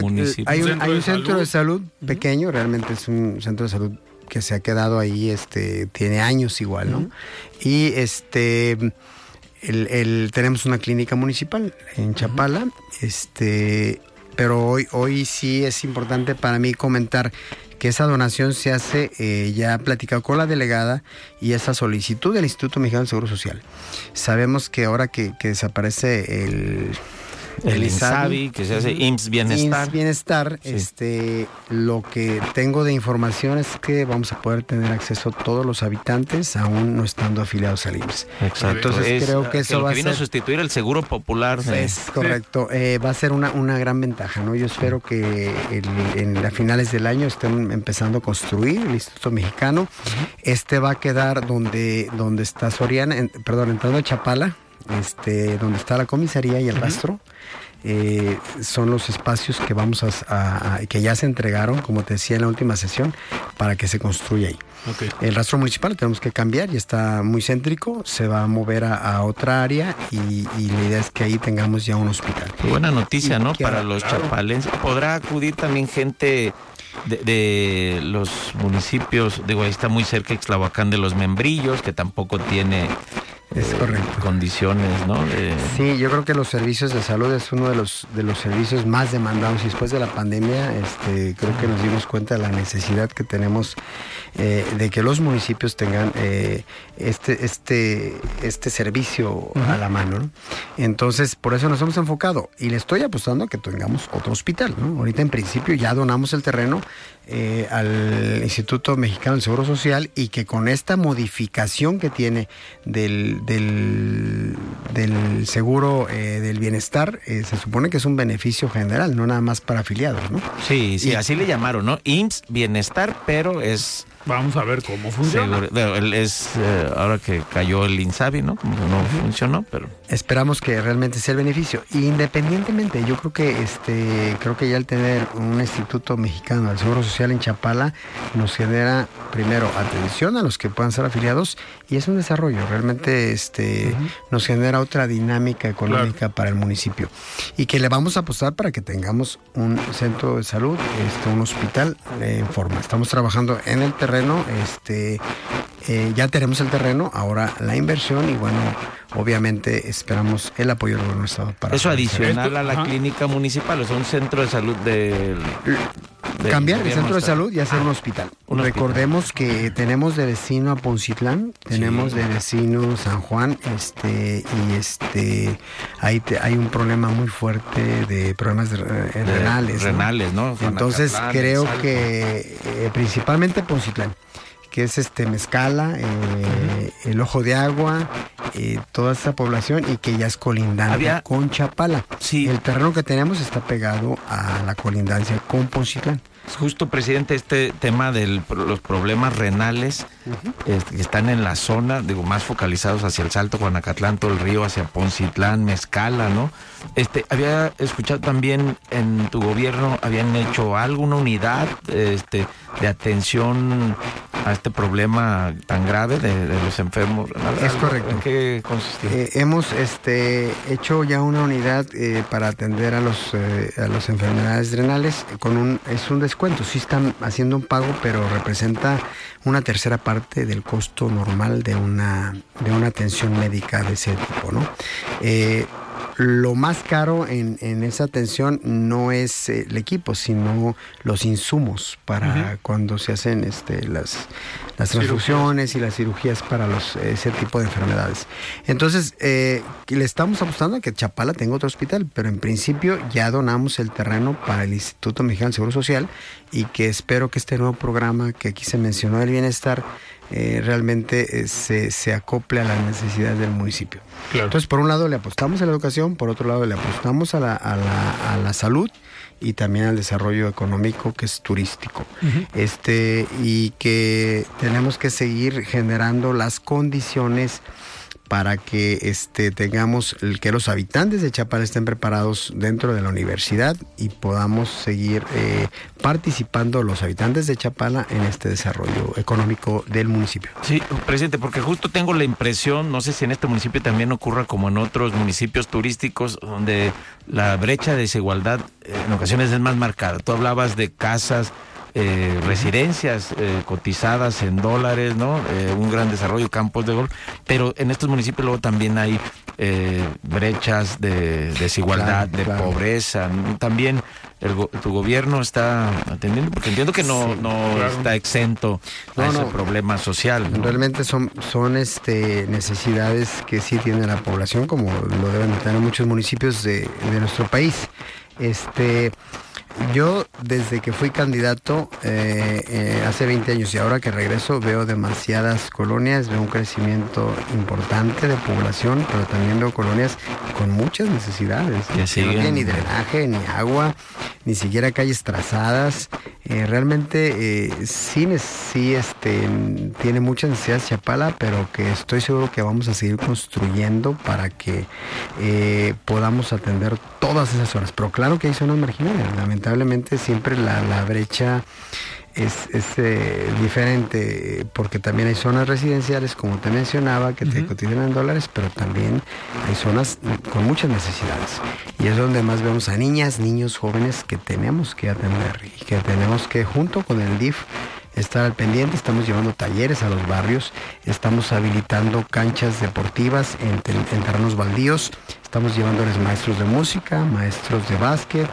municipal. Hay un, hay un centro de salud pequeño, realmente es un centro de salud que se ha quedado ahí, este, tiene años igual, ¿no? Y este el, tenemos una clínica municipal en Chapala, este, pero hoy, hoy sí es importante para mí comentar que esa donación se hace, eh, ya platicado con la delegada y esa solicitud del Instituto Mexicano de Seguro Social. Sabemos que ahora que, desaparece el, el INSABI, que se hace IMSS Bienestar. IMSS Bienestar, este, lo que tengo de información es que vamos a poder tener acceso a todos los habitantes, aún no estando afiliados al IMSS. Exacto. Entonces creo que eso va a ser... sustituir el seguro popular. Es correcto. Eh, va a ser una, una gran ventaja, ¿no? Yo espero que en, a finales del año estén empezando a construir el Instituto Mexicano. Este va a quedar donde, donde está Soriana, perdón, entrando a Chapala, este, donde está la comisaría y el rastro. Eh, son los espacios que vamos a, que ya se entregaron, como te decía en la última sesión, para que se construya ahí. El rastro municipal tenemos que cambiar, y está muy céntrico, se va a mover a, otra área y, la idea es que ahí tengamos ya un hospital. buena noticia, ¿no? Para los chapalenses. ¿Podrá acudir también gente de, los municipios? Digo, ahí está muy cerca Ixtlahuacán de los Membrillos, que tampoco tiene es correcto. condiciones, ¿no? Sí, yo creo que los servicios de salud es uno de los de los servicios más demandados y después de la pandemia, este, creo que nos dimos cuenta de la necesidad que tenemos eh, de que los municipios tengan eh, este este este servicio a la mano. Entonces, por eso nos hemos enfocado y le estoy apostando a que tengamos otro hospital. ¿no? Ahorita en principio ya donamos el terreno eh, al Instituto Mexicano del Seguro Social y que con esta modificación que tiene del, del, seguro eh, del bienestar, eh, se supone que es un beneficio general, no nada más para afiliados, ¿no? Sí, sí, así le llamaron, ¿no? IMSS Bienestar, pero es Vamos a ver cómo funciona. es eh, ahora que cayó el Insabi, ¿no? no funcionó, pero esperamos que realmente sea el beneficio. Independientemente, yo creo que este creo que ya el tener un instituto mexicano del Seguro Social en Chapala nos genera primero atención a los que puedan ser afiliados y es un desarrollo, realmente este nos genera otra dinámica económica para el municipio y que le vamos a apostar para que tengamos un centro de salud, este un hospital en forma. Estamos trabajando en el terreno este, eh, ya tenemos el terreno, ahora la inversión y bueno, obviamente esperamos el apoyo del gobierno Estado para... Eso adicional a la clínica municipal, o sea, un centro de salud de... Cambiar el centro de salud y hacer un hospital. Recordemos que tenemos de vecino a Poncitlán, tenemos de vecino San Juan, este, y este, hay, hay un problema muy fuerte de problemas de, renales. Renales, ¿no? Entonces creo que eh, principalmente Poncitlán que es este Mezcala, eh, el Ojo de Agua, eh, toda esa población y que ya es colindante con Chapala. Sí. El terreno que tenemos está pegado a la colindancia con Poncitlán. Justo, presidente, este tema de los problemas renales este, que están en la zona, digo, más focalizados hacia el Salto, Guanacatlán, todo el río, hacia Poncitlán, Mezcala, ¿no? Este, había escuchado también en tu gobierno, habían hecho alguna unidad este, de atención a este problema tan grave de, los enfermos. Es correcto. ¿En qué consistía? Eh, hemos este, hecho ya una unidad eh, para atender a los eh, a las enfermedades renales con un es un descuento. Sí están haciendo un pago, pero representa una tercera parte del costo normal de una de una atención médica de ese tipo, ¿no? Lo más caro en, esa atención no es eh, el equipo, sino los insumos para cuando se hacen este, las, las transfusiones y las cirugías para los, ese tipo de enfermedades. Entonces, eh, le estamos apostando a que Chapala tenga otro hospital, pero en principio ya donamos el terreno para el Instituto Mexicano del Seguro Social y que espero que este nuevo programa que aquí se mencionó del bienestar eh, realmente eh, se, se, acople a las necesidades del municipio. Entonces, por un lado le apostamos a la educación, por otro lado le apostamos a la, a la, a la salud y también al desarrollo económico que es turístico. Este, y que tenemos que seguir generando las condiciones para que este, tengamos que los habitantes de Chapala estén preparados dentro de la universidad y podamos seguir eh, participando los habitantes de Chapala en este desarrollo económico del municipio. Sí, presidente, porque justo tengo la impresión, no sé si en este municipio también ocurra como en otros municipios turísticos, donde la brecha de desigualdad eh, en ocasiones es más marcada. Tú hablabas de casas eh, residencias eh, cotizadas en dólares, ¿no? Eh, un gran desarrollo, campos de golf, pero en estos municipios luego también hay eh, brechas de desigualdad, de pobreza. También tu gobierno está atendiendo, porque entiendo que no, no está exento a ese problema social. Realmente son, son este, necesidades que sí tiene la población, como lo deben tener muchos municipios de, de nuestro país. Este, yo desde que fui candidato eh, eh, hace 20 años y ahora que regreso veo demasiadas colonias, veo un crecimiento importante de población, pero también veo colonias con muchas necesidades. Que no tienen ni drenaje, ni agua, ni siquiera calles trazadas. Eh, realmente sí, sí este, tiene muchas necesidades Chapala, pero que estoy seguro que vamos a seguir construyendo para que podamos atender todas esas zonas. Pero claro que hay zonas marginales, lamentablemente siempre la, brecha es, eh, diferente porque también hay zonas residenciales, como te mencionaba, que te cotizan en dólares, pero también hay zonas con muchas necesidades. Y es donde más vemos a niñas, niños, jóvenes que tenemos que atender y que tenemos que, junto con el DIF, estar al pendiente. Estamos llevando talleres a los barrios, estamos habilitando canchas deportivas en, en terrenos baldíos, estamos llevándoles maestros de música, maestros de básquet,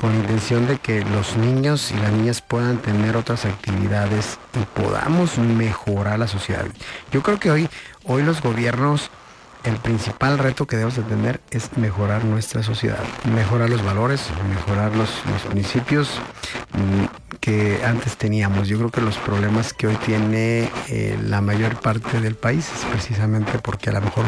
con la intención de que los niños y las niñas puedan tener otras actividades y podamos mejorar la sociedad. Yo creo que hoy, hoy los gobiernos, el principal reto que debemos de tener es mejorar nuestra sociedad, mejorar los valores, mejorar los, principios mm, que antes teníamos. Yo creo que los problemas que hoy tiene eh, la mayor parte del país es precisamente porque a lo mejor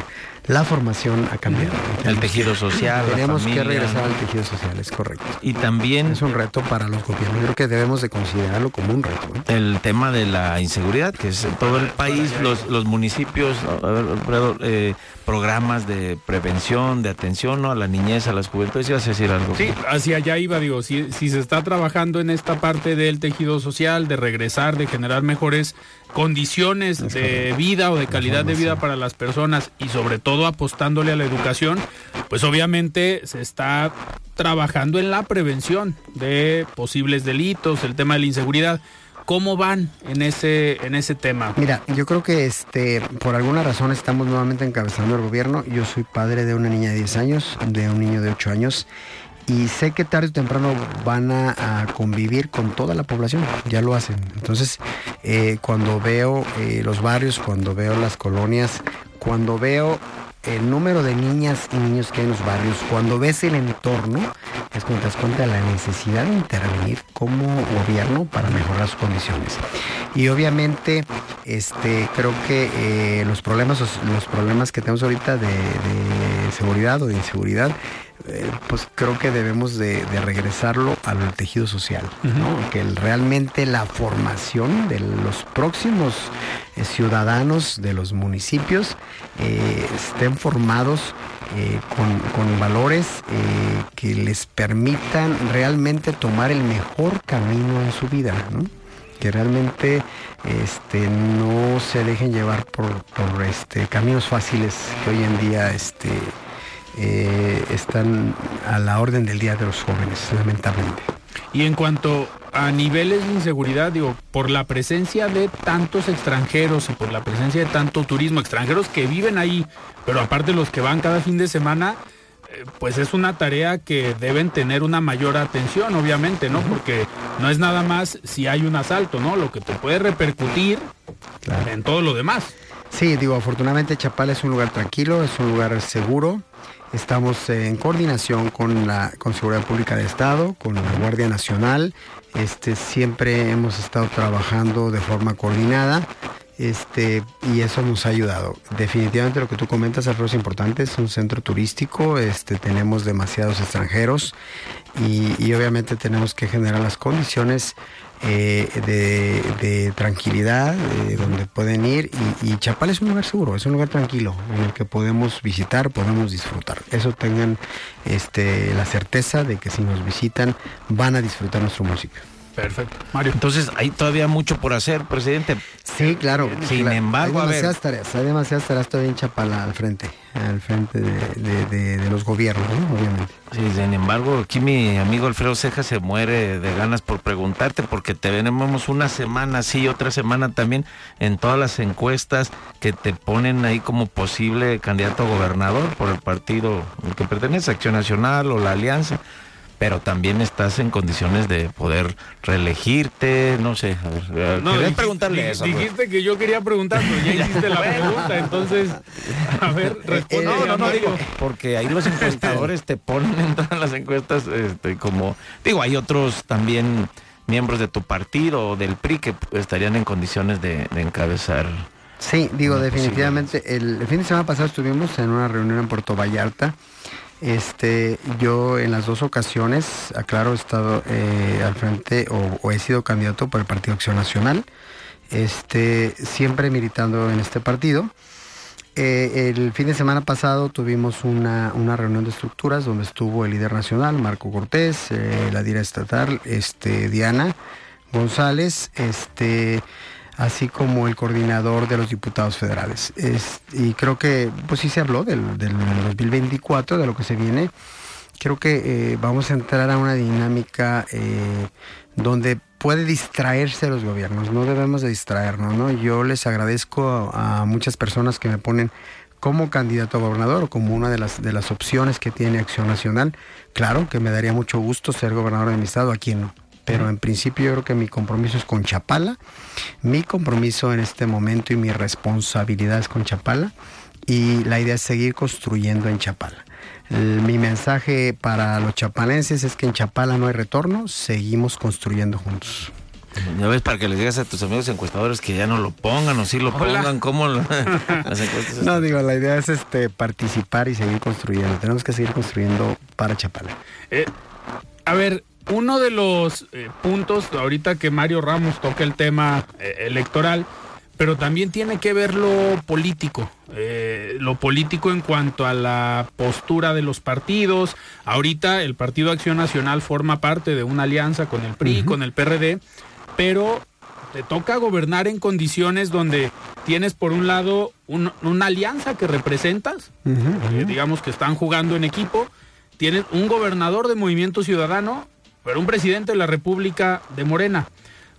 la formación ha cambiado. El tejido social. Tenemos que regresar al tejido social, es correcto. Y también... Es un reto para los gobiernos. Creo que debemos de considerarlo como un reto. El tema de la inseguridad, que es en todo el país, los, los municipios, eh, programas de prevención, de atención a la niñez, a las juventudes. ¿Ibas a decir algo? Sí, hacia allá iba, digo, si, si se está trabajando en esta parte del tejido social, de regresar, de generar mejores condiciones de vida o de calidad de vida para las personas y sobre todo apostándole a la educación, pues obviamente se está trabajando en la prevención de posibles delitos, el tema de la inseguridad. ¿Cómo van en ese, en ese tema? Mira, yo creo que este, por alguna razón estamos nuevamente encabezando el gobierno. Yo soy padre de una niña de 10 años, de un niño de 8 años y sé que tarde o temprano van a, convivir con toda la población, ya lo hacen. Entonces, eh, cuando veo eh, los barrios, cuando veo las colonias, cuando veo el número de niñas y niños que hay en los barrios, cuando ves el entorno, es cuando te das cuenta de la necesidad de intervenir como gobierno para mejorar sus condiciones. Y obviamente, este, creo que eh, los problemas, los problemas que tenemos ahorita de seguridad o de inseguridad eh, pues creo que debemos de, regresarlo al tejido social, que realmente la formación de los próximos eh, ciudadanos de los municipios eh, estén formados con, valores que les permitan realmente tomar el mejor camino en su vida. que realmente este, no se dejen llevar por, este, caminos fáciles que hoy en día este, eh, están a la orden del día de los jóvenes, lamentablemente. Y en cuanto a niveles de inseguridad, digo, por la presencia de tantos extranjeros y por la presencia de tanto turismo, extranjeros que viven ahí, pero aparte los que van cada fin de semana, eh, pues es una tarea que deben tener una mayor atención, obviamente, ¿no? Porque no es nada más si hay un asalto, ¿no? Lo que te puede repercutir en todo lo demás. Sí, digo, afortunadamente Chapala es un lugar tranquilo, es un lugar seguro. Estamos en coordinación con la con Seguridad Pública de Estado, con la Guardia Nacional. Este, siempre hemos estado trabajando de forma coordinada. Este, y eso nos ha ayudado. Definitivamente lo que tú comentas, Alfredo, es importante, es un centro turístico, este, tenemos demasiados extranjeros y, y obviamente tenemos que generar las condiciones eh, de, tranquilidad, eh, donde pueden ir. Y, Chapal es un lugar seguro, es un lugar tranquilo, en el que podemos visitar, podemos disfrutar. Eso tengan este, la certeza de que si nos visitan van a disfrutar nuestro música. Perfecto. Mario. Entonces, hay todavía mucho por hacer, presidente. Sí, claro. Sin embargo, hay demasiadas tareas, hay demasiadas tareas todavía en Chapala al frente, al frente de, los gobiernos, obviamente. Sí, sin embargo, aquí mi amigo Alfredo Ceja se muere de ganas por preguntarte, porque te venimos una semana sí, otra semana también en todas las encuestas que te ponen ahí como posible candidato a gobernador por el partido que pertenece, Acción Nacional o la Alianza pero también estás en condiciones de poder reelegirte, no sé, a ver, no, quería preguntarle eso. Pues. Dijiste que yo quería preguntar, pero ya hiciste la pregunta, entonces, a ver, responde. No, no, no, digo, porque ahí los encuestadores te ponen en todas las encuestas, este, como, digo, hay otros también miembros de tu partido o del PRI que estarían en condiciones de, encabezar. Sí, digo, definitivamente, el, el fin de semana pasado estuvimos en una reunión en Puerto Vallarta, este, yo en las dos ocasiones, aclaro, he estado eh, al frente o, he sido candidato por el Partido Acción Nacional, este, siempre militando en este partido. Eh, el fin de semana pasado tuvimos una, reunión de estructuras donde estuvo el líder nacional, Marco Cortés, eh, la directora estatal, este, Diana González, este, así como el coordinador de los diputados federales. y creo que, pues sí se habló del, del 2024, de lo que se viene. Creo que eh, vamos a entrar a una dinámica eh, donde puede distraerse los gobiernos, no debemos de distraernos, ¿no? Yo les agradezco a, muchas personas que me ponen como candidato a gobernador o como una de las, de las opciones que tiene Acción Nacional. Claro que me daría mucho gusto ser gobernador de mi estado, a quien no pero en principio yo creo que mi compromiso es con Chapala, mi compromiso en este momento y mi responsabilidad es con Chapala y la idea es seguir construyendo en Chapala. mi mensaje para los chapalenses es que en Chapala no hay retorno, seguimos construyendo juntos. Ya ves, para que les digas a tus amigos encuestadores que ya no lo pongan o sí lo pongan, ¿cómo las encuestas? No, digo, la idea es este participar y seguir construyendo. Tenemos que seguir construyendo para Chapala. Eh, a ver, uno de los eh, puntos, ahorita que Mario Ramos toca el tema eh, electoral, pero también tiene que ver lo político, eh, lo político en cuanto a la postura de los partidos. Ahorita el Partido Acción Nacional forma parte de una alianza con el PRI, con el PRD, pero te toca gobernar en condiciones donde tienes por un lado una alianza que representas, digamos que están jugando en equipo, tienes un gobernador de Movimiento Ciudadano pero un presidente de la República de Morena.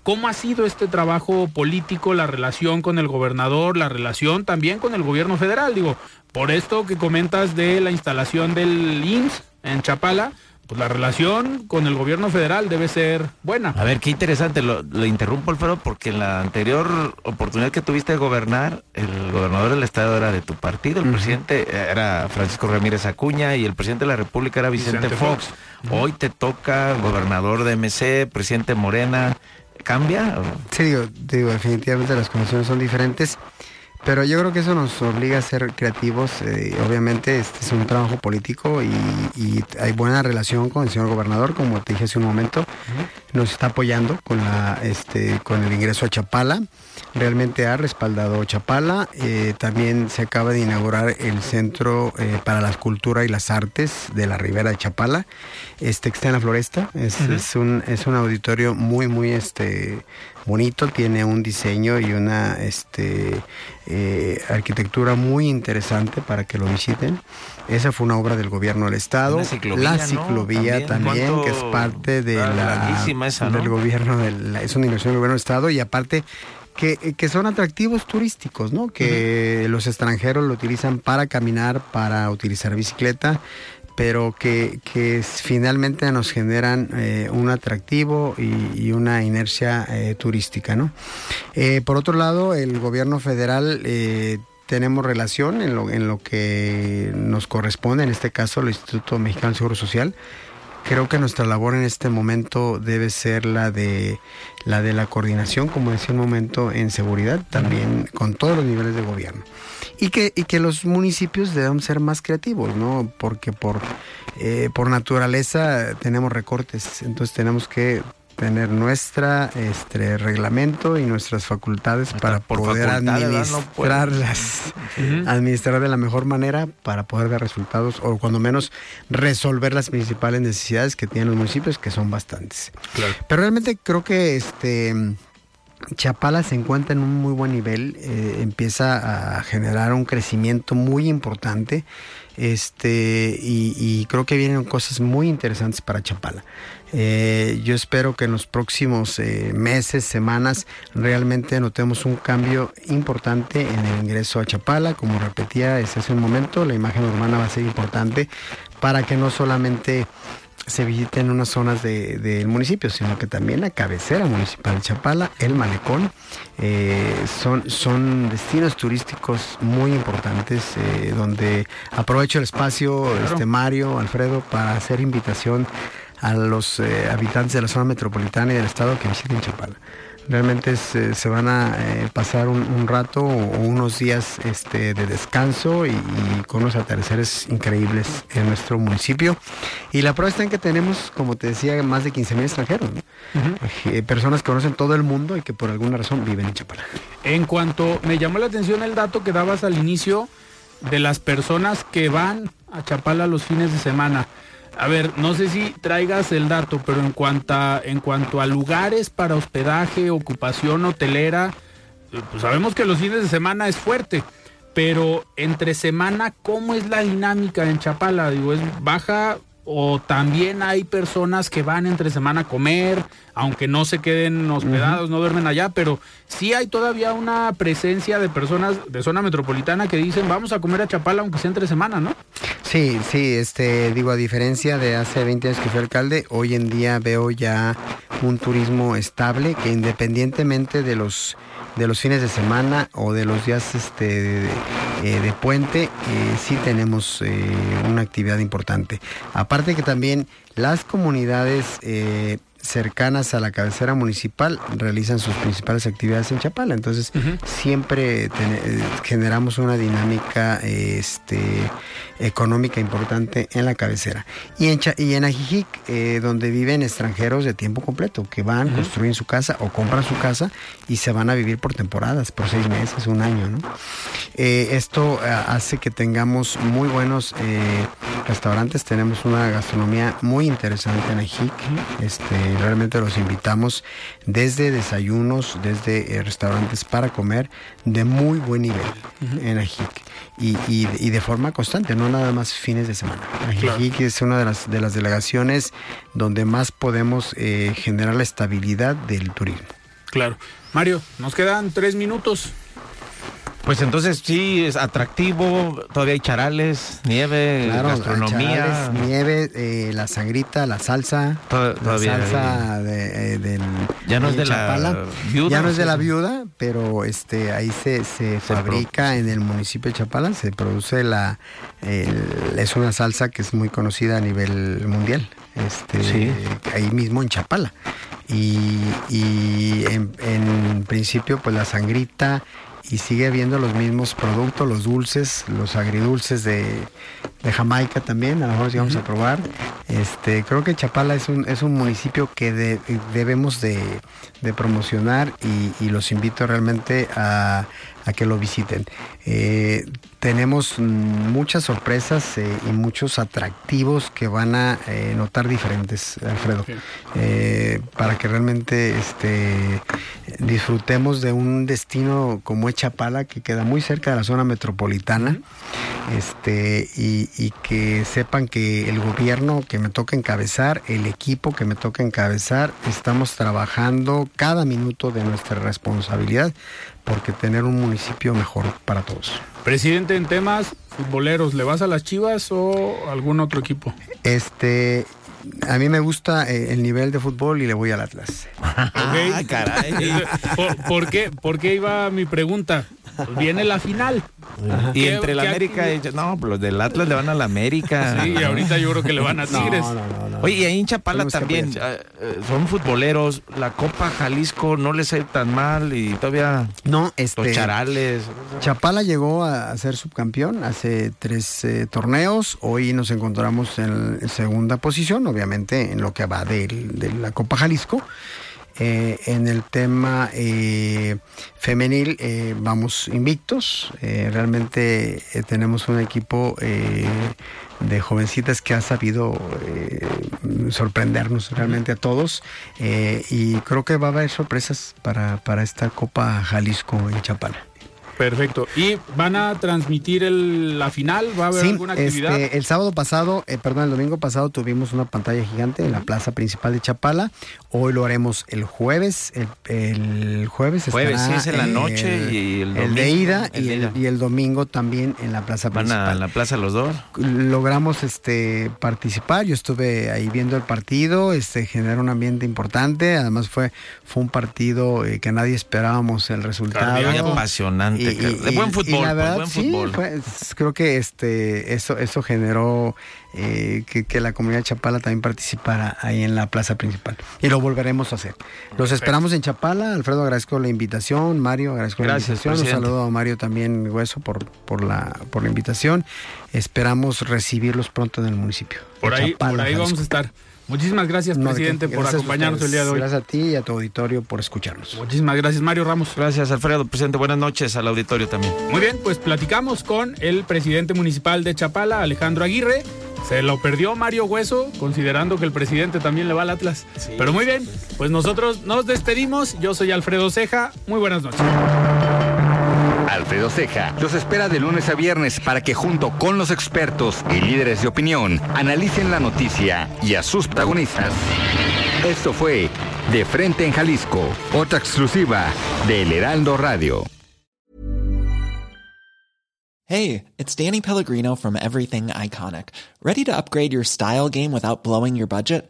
¿Cómo ha sido este trabajo político, la relación con el gobernador, la relación también con el gobierno federal? Digo, por esto que comentas de la instalación del IMSS en Chapala, pues la relación con el gobierno federal debe ser buena. A ver, qué interesante, lo, interrumpo Alfredo porque en la anterior oportunidad que tuviste de gobernar, el gobernador del estado era de tu partido, el presidente era Francisco Ramírez Acuña y el presidente de la República era Vicente, Fox. Hoy te toca gobernador de MC, presidente Morena, ¿cambia? Sí, digo, digo definitivamente las condiciones son diferentes. Pero yo creo que eso nos obliga a ser creativos. Eh, obviamente este es un trabajo político y, hay buena relación con el señor gobernador, como te dije hace un momento. Nos está apoyando con, la, este, con el ingreso a Chapala. Realmente ha respaldado Chapala. Eh, también se acaba de inaugurar el Centro eh, para la Cultura y las Artes de la Ribera de Chapala. Este que está en la Floresta. Es, es, un, es un auditorio muy, muy este, bonito, tiene un diseño y una este, eh, arquitectura muy interesante para que lo visiten. Esa fue una obra del gobierno del estado. la ciclovía también, que es parte de la, del gobierno, del, es una inversión del gobierno del estado y aparte que, que, son atractivos turísticos, ¿no? Que los extranjeros lo utilizan para caminar, para utilizar bicicleta pero que, finalmente nos generan eh, un atractivo y, una inercia eh, turística. ¿no? Eh, por otro lado, el gobierno federal tenemos relación en lo, en lo que nos corresponde, en este caso el Instituto Mexicano del Seguro Social. Creo que nuestra labor en este momento debe ser la de la de la coordinación, como decía un momento, en seguridad, también con todos los niveles de gobierno y que, y que los municipios deben ser más creativos, ¿no? Porque por, eh, por naturaleza tenemos recortes, entonces tenemos que tener nuestra este reglamento y nuestras facultades para poder administrarlas, administrar de la mejor manera para poder dar resultados o cuando menos resolver las principales necesidades que tienen los municipios, que son bastantes. Pero realmente creo que este Chapala se encuentra en un muy buen nivel, eh, empieza a generar un crecimiento muy importante este y, creo que vienen cosas muy interesantes para Chapala. Eh, yo espero que en los próximos eh, meses, semanas, realmente notemos un cambio importante en el ingreso a Chapala. Como repetía hace un momento, la imagen urbana va a ser importante para que no solamente se visiten unas zonas del municipio, sino que también la cabecera municipal de Chapala, el malecón, eh, son, son destinos turísticos muy importantes eh, donde aprovecho el espacio, este Mario, Alfredo, para hacer invitación a los eh, habitantes de la zona metropolitana y del estado que visiten Chapala realmente se, van a eh, pasar un, rato o unos días este, de descanso y, con unos atardeceres increíbles en nuestro municipio. Y la prueba está en que tenemos, como te decía, más de 15 mil extranjeros, eh, personas que conocen todo el mundo y que por alguna razón viven en Chapala. En cuanto me llamó la atención el dato que dabas al inicio de las personas que van a Chapala los fines de semana. A ver, no sé si traigas el dato, pero en cuanto a, en cuanto a lugares para hospedaje, ocupación hotelera, eh, pues sabemos que los fines de semana es fuerte, pero entre semana, ¿cómo es la dinámica en Chapala? Digo, ¿es baja o también hay personas que van entre semana a comer, aunque no se queden hospedados, no duermen allá, pero sí hay todavía una presencia de personas de zona metropolitana que dicen vamos a comer a Chapala aunque sea entre semana, ¿no? Sí, sí, este, digo, a diferencia de hace 20 años que fui alcalde, hoy en día veo ya un turismo estable que independientemente de los de los fines de semana o de los días este, de, eh, puente, eh, sí tenemos eh, una actividad importante. Aparte que también las comunidades cercanas a la cabecera municipal realizan sus principales actividades en Chapala. Entonces, siempre generamos una dinámica este, económica importante en la cabecera. Y en, y en Ajijic, eh, donde viven extranjeros de tiempo completo, que van, construyen su casa o compran su casa y se van a vivir por temporadas, por seis meses, un año. ¿no? Eh, esto eh, hace que tengamos muy buenos restaurantes, tenemos una gastronomía muy interesante en Ajijic. Este, realmente los invitamos desde desayunos, desde restaurantes para comer de muy buen nivel en Ajijic y, y, de forma constante, no nada más fines de semana. Ajijic es una de las, de las delegaciones donde más podemos eh, generar la estabilidad del turismo. Claro. Mario, nos quedan tres minutos. Pues entonces sí, es atractivo, todavía hay charales, nieve, gastronomía. nieve, eh, la sangrita, la salsa, todavía la salsa de, eh, del, ya no es de la viuda. Ya no es de la viuda, pero este ahí se, se, fabrica en el municipio de Chapala, se produce la, es una salsa que es muy conocida a nivel mundial, este, ahí mismo en Chapala. Y, y en, en principio pues la sangrita y sigue habiendo los mismos productos, los dulces, los agridulces de, Jamaica también, a lo mejor sí vamos a probar. Este, creo que Chapala es un, es un municipio que debemos de, promocionar y, los invito realmente a, a que lo visiten. Eh, tenemos muchas sorpresas eh, y muchos atractivos que van a eh, notar diferentes, Alfredo, para que realmente este, disfrutemos de un destino como Echapala, que queda muy cerca de la zona metropolitana, este, y, y, que sepan que el gobierno que me toca encabezar, el equipo que me toca encabezar, estamos trabajando cada minuto de nuestra responsabilidad porque tener un municipio mejor para todos. Presidente, en temas futboleros, ¿le vas a las Chivas o algún otro equipo? Este, a mí me gusta eh, el nivel de fútbol y le voy al Atlas. Ah, caray. ¿Por, qué, ¿Por qué iba mi pregunta? viene la final. Y entre la América y... No, los del Atlas le van a la América. Sí, y ahorita yo creo que le van a Tigres. Oye, y ahí en Chapala también eh, eh, son futboleros. La Copa Jalisco no les ha ido tan mal y todavía. No, este. Charales. Chapala llegó a ser subcampeón hace tres eh, torneos. Hoy nos encontramos en, segunda posición, obviamente, en lo que va de, de la Copa Jalisco. Eh, en el tema eh, femenil eh, vamos invictos. realmente tenemos un equipo de jovencitas que ha sabido sorprendernos realmente a todos. y creo que va a haber sorpresas para, para esta Copa Jalisco en Chapala. Perfecto. ¿Y van a transmitir la final? ¿Va a haber alguna actividad? Este, el sábado pasado, eh, perdón, el domingo pasado tuvimos una pantalla gigante en la plaza principal de Chapala. Hoy lo haremos el jueves. El, jueves Jueves, sí, es en la noche y el domingo. El de ida, y, el, domingo también en la plaza principal. ¿Van a la plaza los dos? Logramos este participar. Yo estuve ahí viendo el partido. Este generó un ambiente importante. Además fue, fue un partido eh, que nadie esperábamos el resultado. apasionante de buen fútbol, buen fútbol. creo que este eso eso generó eh, que, la comunidad de Chapala también participara ahí en la plaza principal. Y lo volveremos a hacer. Los esperamos en Chapala. Alfredo, agradezco la invitación. Mario, agradezco la invitación. Un saludo a Mario también, Hueso, por, por, la, por la invitación. Esperamos recibirlos pronto en el municipio. Por ahí, por ahí vamos a estar. Muchísimas gracias, presidente, por acompañarnos el día de hoy. Gracias a ti y a tu auditorio por escucharnos. Muchísimas gracias, Mario Ramos. Gracias, Alfredo. Presidente, buenas noches al auditorio también. Muy bien, pues platicamos con el presidente municipal de Chapala, Alejandro Aguirre. Se lo perdió Mario Hueso, considerando que el presidente también le va al Atlas. Pero muy bien, pues nosotros nos despedimos. Yo soy Alfredo Ceja. Muy buenas noches. Alfredo Ceja los espera de lunes a viernes para que junto con los expertos y líderes de opinión analicen la noticia y a sus protagonistas. Esto fue De Frente en Jalisco, otra exclusiva de El Heraldo Radio. Hey, it's Danny Pellegrino from Everything Iconic. ¿Ready to upgrade your style game without blowing your budget?